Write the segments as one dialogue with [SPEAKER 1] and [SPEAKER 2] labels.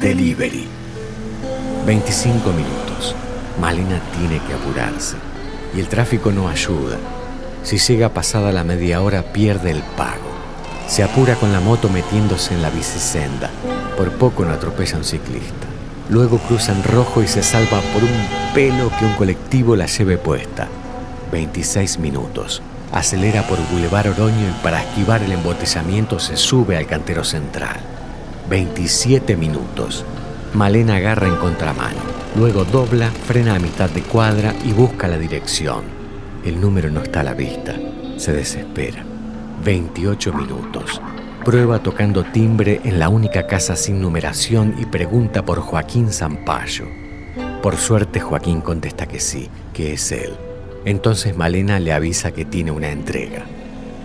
[SPEAKER 1] Delivery. 25 minutos. Malena tiene que apurarse. Y el tráfico no ayuda. Si llega pasada la media hora pierde el pago. Se apura con la moto metiéndose en la bicisenda. Por poco no atropella a un ciclista. Luego cruza en rojo y se salva por un pelo que un colectivo la lleve puesta. 26 minutos. Acelera por Boulevard Oroño y para esquivar el embotellamiento se sube al cantero central. 27 minutos. Malena agarra en contramano. Luego dobla, frena a mitad de cuadra y busca la dirección. El número no está a la vista. Se desespera. 28 minutos. Prueba tocando timbre en la única casa sin numeración y pregunta por Joaquín Zampayo. Por suerte Joaquín contesta que sí, que es él. Entonces Malena le avisa que tiene una entrega.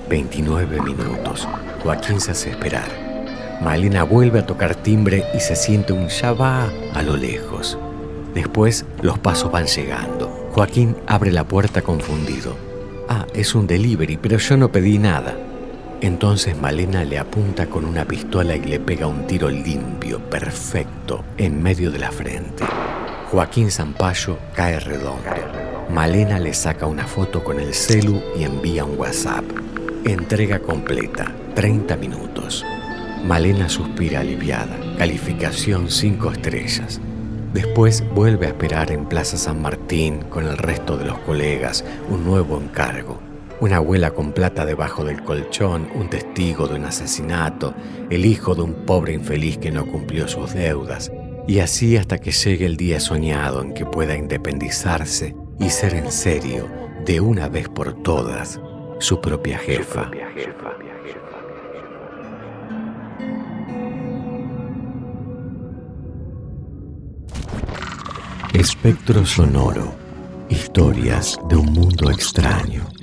[SPEAKER 1] 29 minutos. Joaquín se hace esperar. Malena vuelve a tocar timbre y se siente un ya va a lo lejos. Después los pasos van llegando. Joaquín abre la puerta confundido. Ah, es un delivery, pero yo no pedí nada. Entonces Malena le apunta con una pistola y le pega un tiro limpio, perfecto, en medio de la frente. Joaquín Zampayo cae redondo. Malena le saca una foto con el celu y envía un WhatsApp. Entrega completa, 30 minutos. Malena suspira aliviada, calificación 5 estrellas. Después vuelve a esperar en Plaza San Martín con el resto de los colegas un nuevo encargo. Una abuela con plata debajo del colchón, un testigo de un asesinato, el hijo de un pobre infeliz que no cumplió sus deudas, y así hasta que llegue el día soñado en que pueda independizarse y ser en serio, de una vez por todas, su propia jefa. Espectro sonoro. Historias de un mundo extraño.